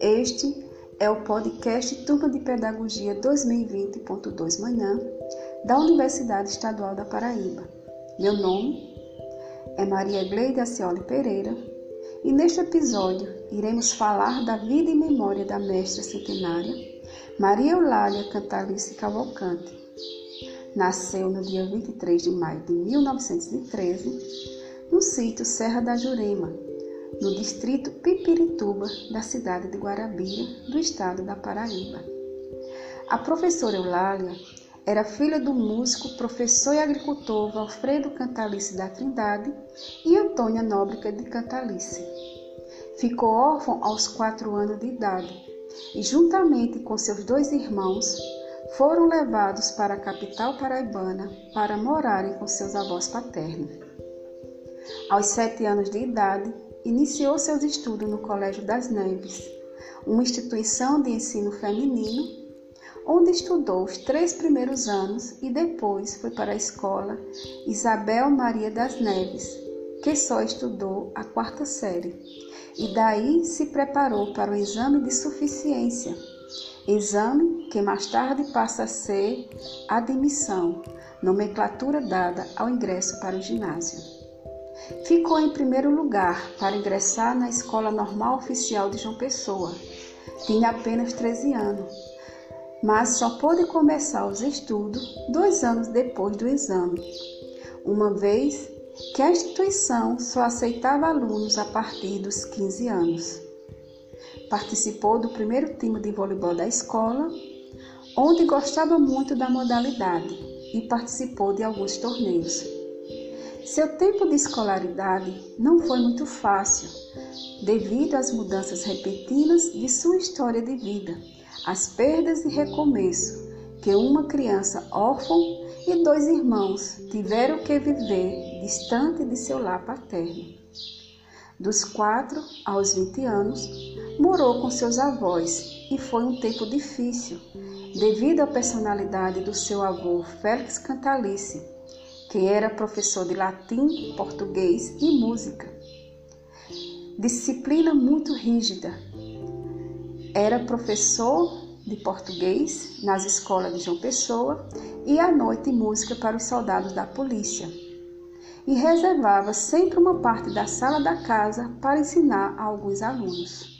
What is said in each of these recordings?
Este é o podcast Turma de Pedagogia 2020.2 Manhã da Universidade Estadual da Paraíba. Meu nome é Maria Gleide Acioli Pereira e neste episódio iremos falar da vida e memória da mestra centenária Maria Eulália Cantalice Cavalcante. Nasceu no dia 23 de maio de 1913 no sítio Serra da Jurema, no distrito Pipirituba da cidade de Guarabira, do estado da Paraíba. A professora Eulália era filha do músico, professor e agricultor Valfredo Cantalice da Trindade e Antônia Nóbrega de Cantalice. Ficou órfão aos quatro anos de idade e, juntamente com seus dois irmãos, foram levados para a capital paraibana para morarem com seus avós paternos. Aos sete anos de idade, iniciou seus estudos no Colégio das Neves, uma instituição de ensino feminino, onde estudou os três primeiros anos e depois foi para a escola Isabel Maria das Neves, que só estudou a quarta série, e daí se preparou para o exame de suficiência, exame que mais tarde passa a ser admissão, nomenclatura dada ao ingresso para o ginásio. Ficou em primeiro lugar para ingressar na Escola Normal Oficial de João Pessoa. Tinha apenas 13 anos, mas só pôde começar os estudos dois anos depois do exame, uma vez que a instituição só aceitava alunos a partir dos 15 anos. Participou do primeiro time de voleibol da escola, onde gostava muito da modalidade e participou de alguns torneios. Seu tempo de escolaridade não foi muito fácil, devido às mudanças repentinas de sua história de vida, as perdas e recomeço que uma criança órfã e dois irmãos tiveram que viver distante de seu lar paterno. Dos 4 aos 20 anos, morou com seus avós e foi um tempo difícil, devido à personalidade do seu avô Félix Cantalice que era professor de latim, português e música. Disciplina muito rígida. Era professor de português nas escolas de João Pessoa e à noite música para os soldados da polícia. E reservava sempre uma parte da sala da casa para ensinar a alguns alunos.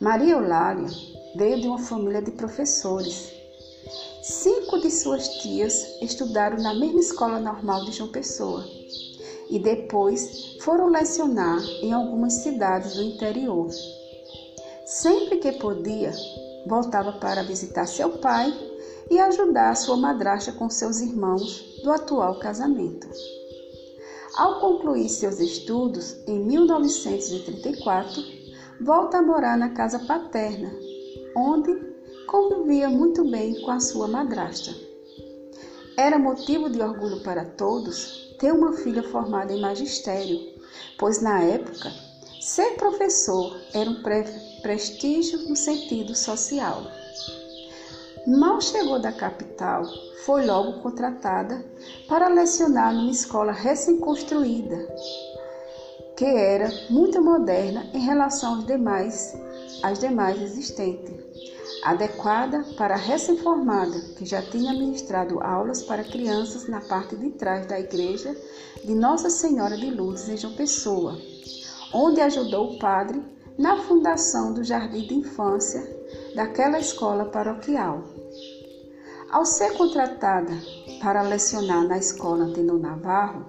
Maria Eulália veio de uma família de professores Cinco de suas tias estudaram na mesma escola normal de João Pessoa e depois foram lecionar em algumas cidades do interior. Sempre que podia, voltava para visitar seu pai e ajudar sua madrasta com seus irmãos do atual casamento. Ao concluir seus estudos em 1934, volta a morar na casa paterna, onde convivia muito bem com a sua madrasta. Era motivo de orgulho para todos ter uma filha formada em magistério, pois na época ser professor era um prestígio no sentido social. Mal chegou da capital, foi logo contratada para lecionar numa escola recém-construída, que era muito moderna em relação aos demais, às demais existentes adequada para a recém-formada, que já tinha ministrado aulas para crianças na parte de trás da igreja de Nossa Senhora de Lourdes em João Pessoa, onde ajudou o padre na fundação do jardim de infância daquela escola paroquial. Ao ser contratada para lecionar na escola Antenor Navarro,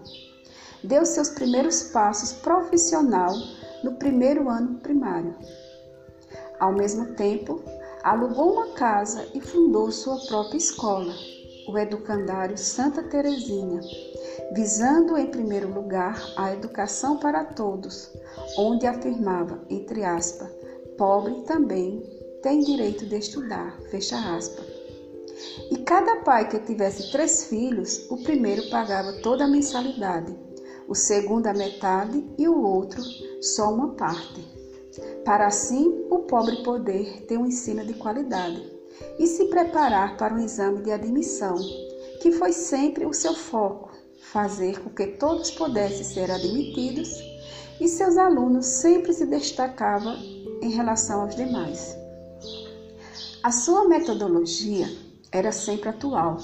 deu seus primeiros passos profissional no primeiro ano primário. Ao mesmo tempo, alugou uma casa e fundou sua própria escola, o Educandário Santa Teresinha, visando em primeiro lugar a educação para todos, onde afirmava, entre aspas, pobre também tem direito de estudar, fecha aspas. E cada pai que tivesse três filhos, o primeiro pagava toda a mensalidade, o segundo a metade e o outro só uma parte para assim o pobre poder ter um ensino de qualidade e se preparar para um exame de admissão, que foi sempre o seu foco, fazer com que todos pudessem ser admitidos e seus alunos sempre se destacavam em relação aos demais. A sua metodologia era sempre atual.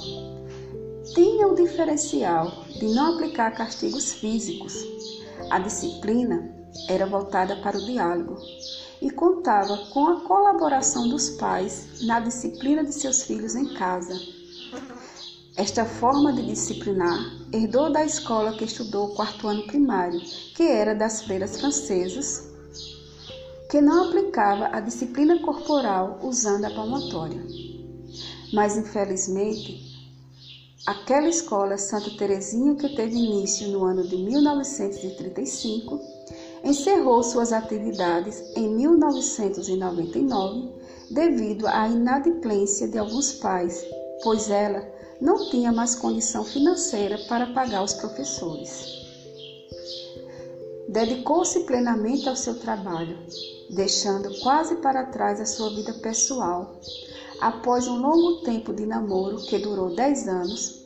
Tinha o diferencial de não aplicar castigos físicos. A disciplina era voltada para o diálogo e contava com a colaboração dos pais na disciplina de seus filhos em casa. Esta forma de disciplinar herdou da escola que estudou o quarto ano primário, que era das freiras francesas, que não aplicava a disciplina corporal usando a palmatória. Mas, infelizmente, aquela escola Santa Terezinha, que teve início no ano de 1935, encerrou suas atividades em 1999 devido à inadimplência de alguns pais, pois ela não tinha mais condição financeira para pagar os professores. Dedicou-se plenamente ao seu trabalho, deixando quase para trás a sua vida pessoal. Após um longo tempo de namoro, que durou 10 anos,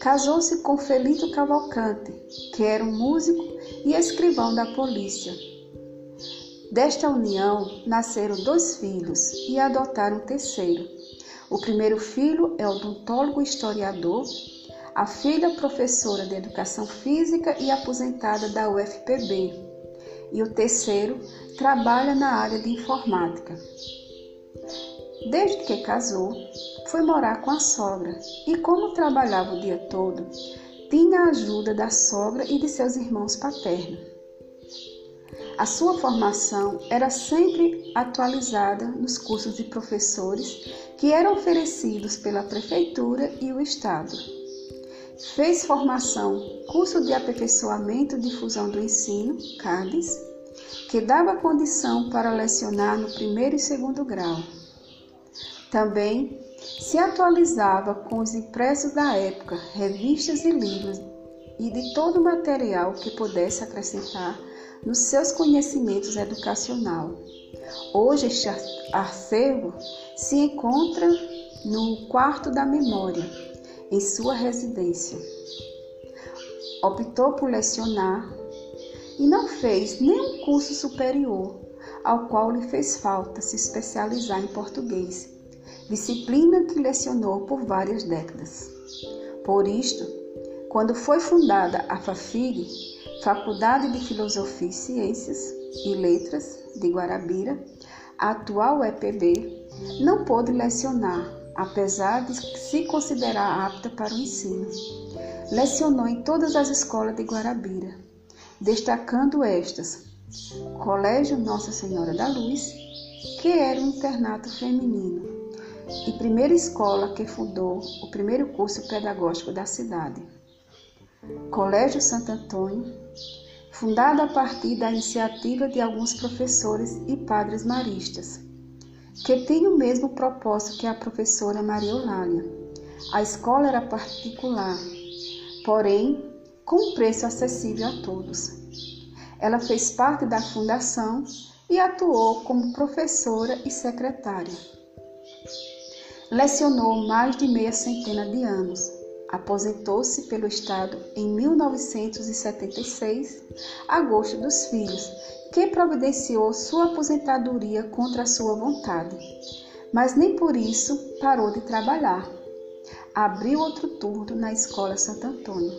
casou-se com Felito Cavalcante, que era um músico e escrivão da polícia. Desta união nasceram dois filhos e adotaram um terceiro. O primeiro filho é odontólogo historiador, a filha professora de educação física e aposentada da UFPB, e o terceiro trabalha na área de informática. Desde que casou, foi morar com a sogra e, como trabalhava o dia todo, tinha a ajuda da sogra e de seus irmãos paternos. A sua formação era sempre atualizada nos cursos de professores que eram oferecidos pela prefeitura e o estado. Fez formação, curso de aperfeiçoamento e difusão do ensino, CADES, que dava condição para lecionar no primeiro e segundo grau. Também se atualizava com os impressos da época, revistas e livros e de todo o material que pudesse acrescentar nos seus conhecimentos educacional. Hoje este acervo se encontra no quarto da memória, em sua residência. Optou por lecionar e não fez nenhum curso superior ao qual lhe fez falta se especializar em português disciplina que lecionou por várias décadas. Por isto, quando foi fundada a FAFIG, Faculdade de Filosofia e Ciências e Letras de Guarabira, a atual EPB, não pôde lecionar, apesar de se considerar apta para o ensino. Lecionou em todas as escolas de Guarabira, destacando estas: Colégio Nossa Senhora da Luz, que era um internato feminino, e primeira escola que fundou o primeiro curso pedagógico da cidade. Colégio Santo Antônio, fundado a partir da iniciativa de alguns professores e padres maristas, que tem o mesmo propósito que a professora Maria Eulália. A escola era particular, porém com preço acessível a todos. Ela fez parte da fundação e atuou como professora e secretária. Lecionou mais de meia centena de anos. Aposentou-se pelo Estado em 1976, agosto dos filhos, que providenciou sua aposentadoria contra a sua vontade. Mas nem por isso parou de trabalhar. Abriu outro turno na Escola Santo Antônio.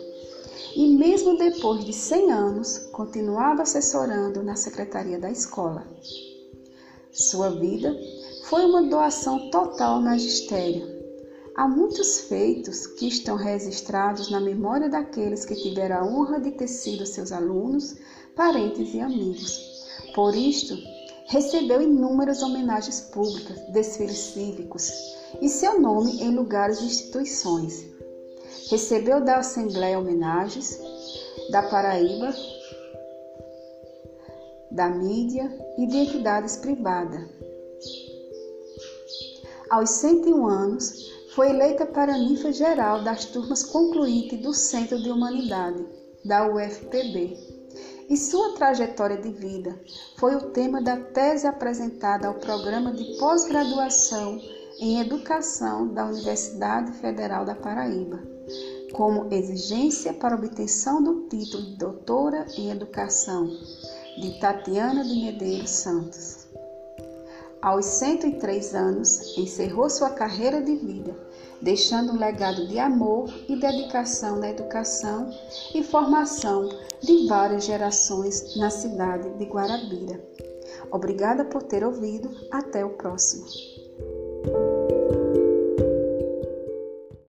E mesmo depois de 100 anos, continuava assessorando na secretaria da escola. Sua vida foi uma doação total ao magistério. Há muitos feitos que estão registrados na memória daqueles que tiveram a honra de ter sido seus alunos, parentes e amigos. Por isto, recebeu inúmeras homenagens públicas, desfiles cívicos e seu nome em lugares e instituições. Recebeu da Assembleia homenagens, da Paraíba, da mídia e de entidades privadas. Aos 101 anos, foi eleita para ninfa geral das turmas concluintes do Centro de Humanidade, da UFPB. E sua trajetória de vida foi o tema da tese apresentada ao Programa de Pós-Graduação em Educação da Universidade Federal da Paraíba, como exigência para obtenção do título de doutora em educação, de Tatiana de Medeiros Santos. Aos 103 anos, encerrou sua carreira de vida, deixando um legado de amor e dedicação na educação e formação de várias gerações na cidade de Guarabira. Obrigada por ter ouvido. Até o próximo.